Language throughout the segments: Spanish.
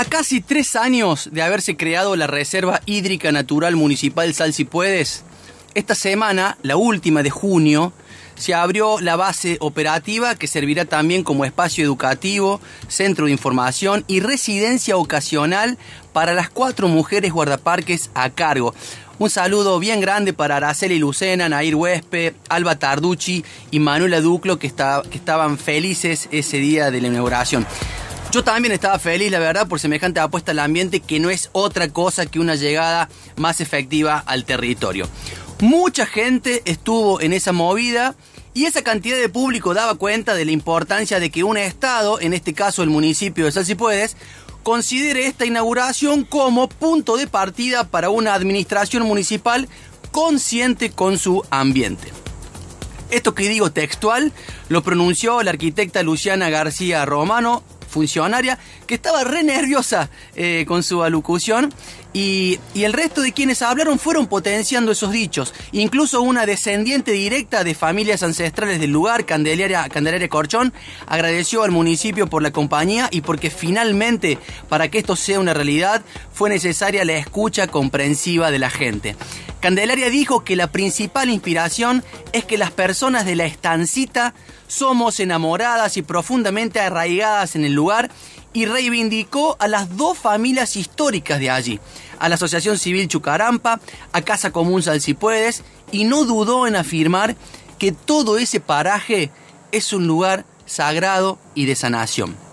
A casi tres años de haberse creado la Reserva Hídrica Natural Municipal Salsipuedes, esta semana, la última de junio, se abrió la base operativa que servirá también como espacio educativo, centro de información y residencia ocasional para las cuatro mujeres guardaparques a cargo. Un saludo bien grande para Araceli Lucena, Nair Huespe, Alba Tarducci y Manuela Duclo que estaban felices ese día de la inauguración. Yo también estaba feliz, la verdad, por semejante apuesta al ambiente que no es otra cosa que una llegada más efectiva al territorio. Mucha gente estuvo en esa movida y esa cantidad de público daba cuenta de la importancia de que un Estado, en este caso el municipio de Salsipuedes, considere esta inauguración como punto de partida para una administración municipal consciente con su ambiente. Esto que digo textual lo pronunció la arquitecta Luciana García Romano funcionaria que estaba re nerviosa eh, con su alocución y, el resto de quienes hablaron fueron potenciando esos dichos. Incluso una descendiente directa de familias ancestrales del lugar, Candelaria, Candelaria Corchón, agradeció al municipio por la compañía y porque finalmente, para que esto sea una realidad, fue necesaria la escucha comprensiva de la gente. Candelaria dijo que la principal inspiración es que las personas de la estancita somos enamoradas y profundamente arraigadas en el lugar y reivindicó a las dos familias históricas de allí, a la Asociación Civil Chucarampa, a Casa Común Salsipuedes, y no dudó en afirmar que todo ese paraje es un lugar sagrado y de sanación.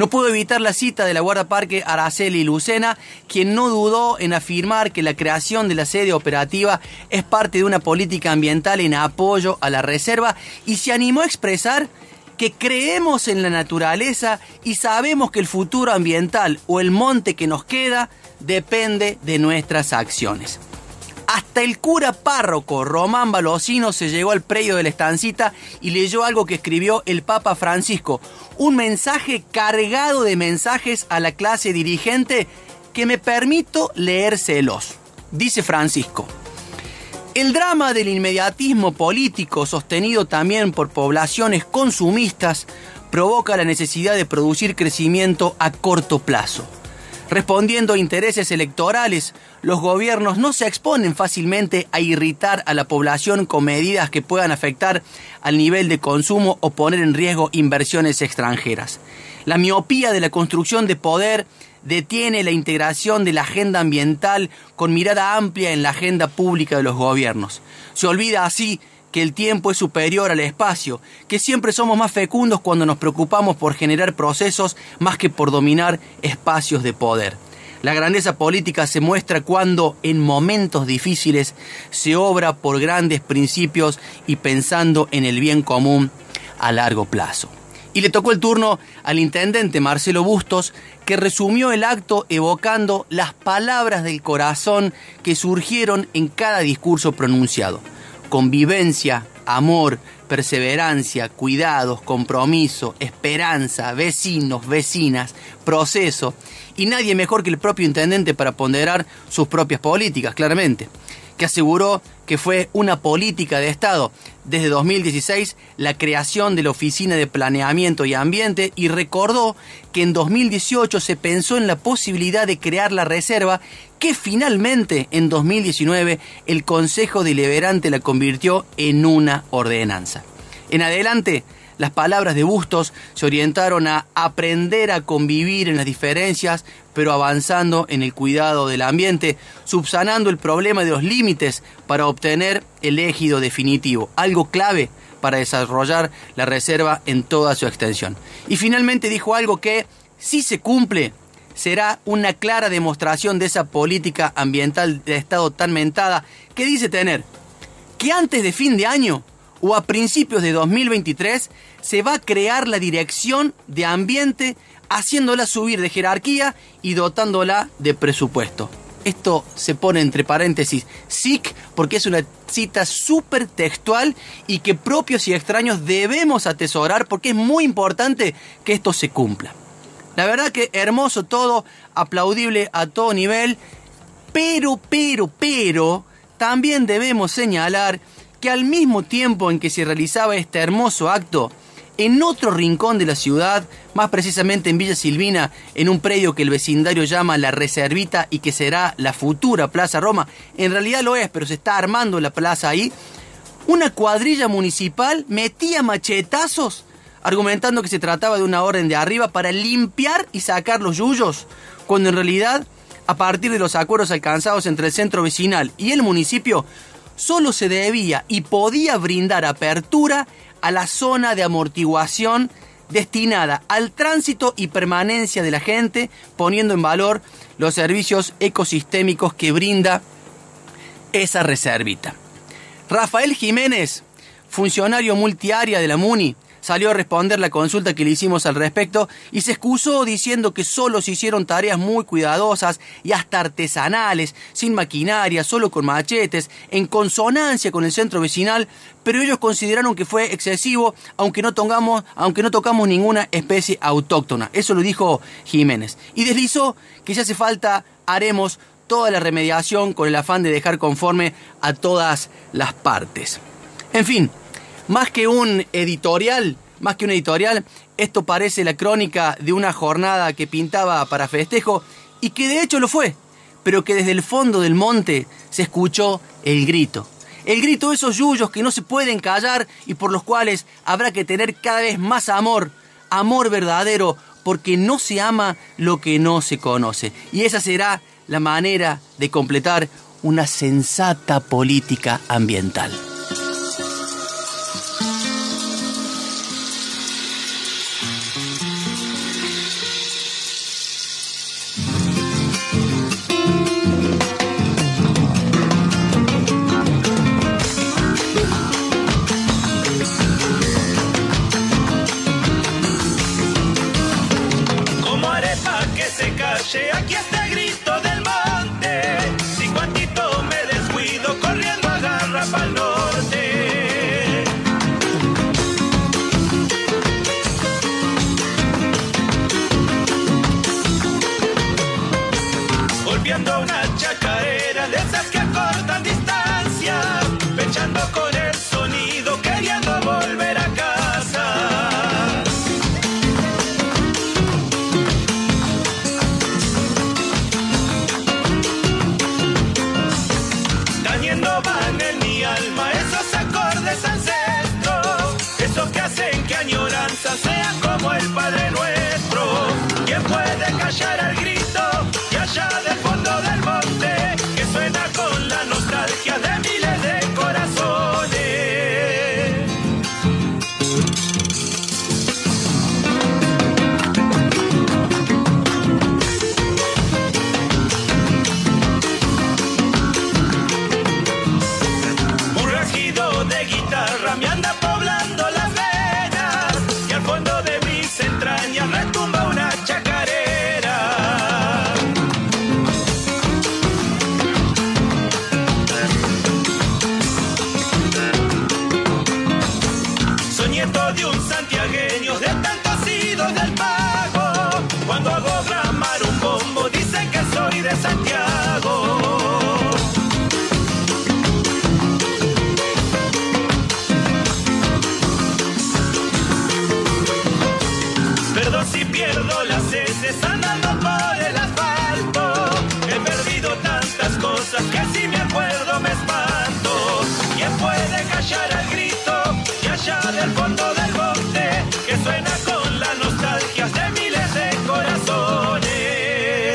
No pudo evitar la cita de la guardaparque Araceli Lucena, quien no dudó en afirmar que la creación de la sede operativa es parte de una política ambiental en apoyo a la reserva y se animó a expresar que creemos en la naturaleza y sabemos que el futuro ambiental o el monte que nos queda depende de nuestras acciones. Hasta el cura párroco Román Balosino se llegó al predio de la estancita y leyó algo que escribió el Papa Francisco, un mensaje cargado de mensajes a la clase dirigente que me permito leérselos. Dice Francisco. El drama del inmediatismo político sostenido también por poblaciones consumistas provoca la necesidad de producir crecimiento a corto plazo. Respondiendo a intereses electorales, los gobiernos no se exponen fácilmente a irritar a la población con medidas que puedan afectar al nivel de consumo o poner en riesgo inversiones extranjeras. La miopía de la construcción de poder detiene la integración de la agenda ambiental con mirada amplia en la agenda pública de los gobiernos. Se olvida así que el tiempo es superior al espacio, que siempre somos más fecundos cuando nos preocupamos por generar procesos más que por dominar espacios de poder. La grandeza política se muestra cuando en momentos difíciles se obra por grandes principios y pensando en el bien común a largo plazo. Y le tocó el turno al intendente Marcelo Bustos, que resumió el acto evocando las palabras del corazón que surgieron en cada discurso pronunciado convivencia, amor, perseverancia, cuidados, compromiso, esperanza, vecinos, vecinas, proceso, y nadie mejor que el propio intendente para ponderar sus propias políticas, claramente que aseguró que fue una política de Estado desde 2016 la creación de la Oficina de Planeamiento y Ambiente y recordó que en 2018 se pensó en la posibilidad de crear la reserva que finalmente en 2019 el Consejo Deliberante la convirtió en una ordenanza. En adelante, las palabras de Bustos se orientaron a aprender a convivir en las diferencias, pero avanzando en el cuidado del ambiente, subsanando el problema de los límites para obtener el ejido definitivo, algo clave para desarrollar la reserva en toda su extensión. Y finalmente dijo algo que, si se cumple, será una clara demostración de esa política ambiental de Estado tan mentada que dice tener que antes de fin de año o a principios de 2023 se va a crear la dirección de ambiente haciéndola subir de jerarquía y dotándola de presupuesto. Esto se pone entre paréntesis SIC porque es una cita súper textual y que propios y extraños debemos atesorar porque es muy importante que esto se cumpla. La verdad que hermoso todo, aplaudible a todo nivel, pero, pero, pero, también debemos señalar que al mismo tiempo en que se realizaba este hermoso acto, en otro rincón de la ciudad, más precisamente en Villa Silvina, en un predio que el vecindario llama La Reservita y que será la futura Plaza Roma, en realidad lo es, pero se está armando la plaza ahí, una cuadrilla municipal metía machetazos argumentando que se trataba de una orden de arriba para limpiar y sacar los yuyos, cuando en realidad, a partir de los acuerdos alcanzados entre el centro vecinal y el municipio, solo se debía y podía brindar apertura a la zona de amortiguación destinada al tránsito y permanencia de la gente, poniendo en valor los servicios ecosistémicos que brinda esa reservita. Rafael Jiménez, funcionario multiárea de la MUNI, salió a responder la consulta que le hicimos al respecto y se excusó diciendo que solo se hicieron tareas muy cuidadosas y hasta artesanales, sin maquinaria, solo con machetes, en consonancia con el centro vecinal, pero ellos consideraron que fue excesivo aunque no, aunque no tocamos ninguna especie autóctona. Eso lo dijo Jiménez. Y deslizó que si hace falta haremos toda la remediación con el afán de dejar conforme a todas las partes. En fin, más que un editorial, más que un editorial, esto parece la crónica de una jornada que pintaba para festejo y que de hecho lo fue, pero que desde el fondo del monte se escuchó el grito. El grito de esos yuyos que no se pueden callar y por los cuales habrá que tener cada vez más amor, amor verdadero, porque no se ama lo que no se conoce. Y esa será la manera de completar una sensata política ambiental. Aquí está el grito del monte. Si cuantito me descuido, corriendo agarra pa'l norte. Golpeando una chacarera de sea como el Padre Nuestro. ¿Quién puede callar al grito que allá del fondo del monte, que suena con la nostalgia de miles de corazones? Un rajido de guitarra me anda poblando las veces andando por